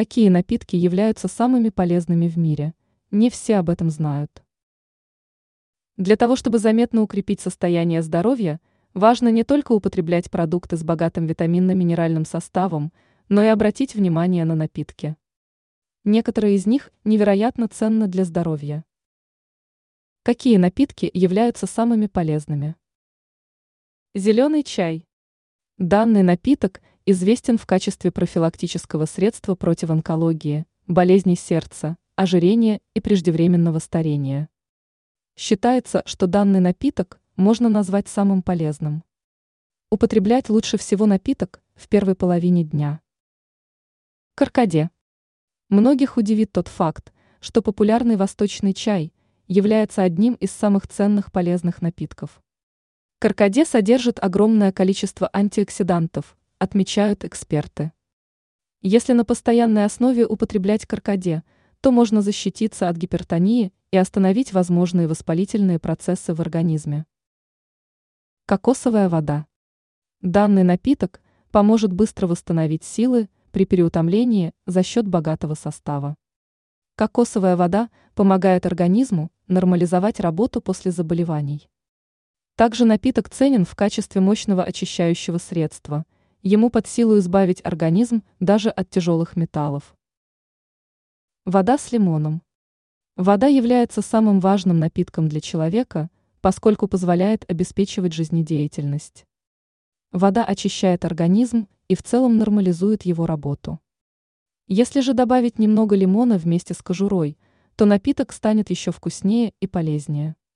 Какие напитки являются самыми полезными в мире? Не все об этом знают. Для того, чтобы заметно укрепить состояние здоровья, важно не только употреблять продукты с богатым витаминно-минеральным составом, но и обратить внимание на напитки. Некоторые из них невероятно ценны для здоровья. Какие напитки являются самыми полезными? Зеленый чай. Данный напиток известен в качестве профилактического средства против онкологии, болезней сердца, ожирения и преждевременного старения. Считается, что данный напиток можно назвать самым полезным. Употреблять лучше всего напиток в первой половине дня. Каркаде. Многих удивит тот факт, что популярный восточный чай является одним из самых ценных полезных напитков. Каркаде содержит огромное количество антиоксидантов, отмечают эксперты. Если на постоянной основе употреблять каркаде, то можно защититься от гипертонии и остановить возможные воспалительные процессы в организме. Кокосовая вода. Данный напиток поможет быстро восстановить силы при переутомлении за счет богатого состава. Кокосовая вода помогает организму нормализовать работу после заболеваний. Также напиток ценен в качестве мощного очищающего средства – ему под силу избавить организм даже от тяжелых металлов. Вода с лимоном. Вода является самым важным напитком для человека, поскольку позволяет обеспечивать жизнедеятельность. Вода очищает организм и в целом нормализует его работу. Если же добавить немного лимона вместе с кожурой, то напиток станет еще вкуснее и полезнее.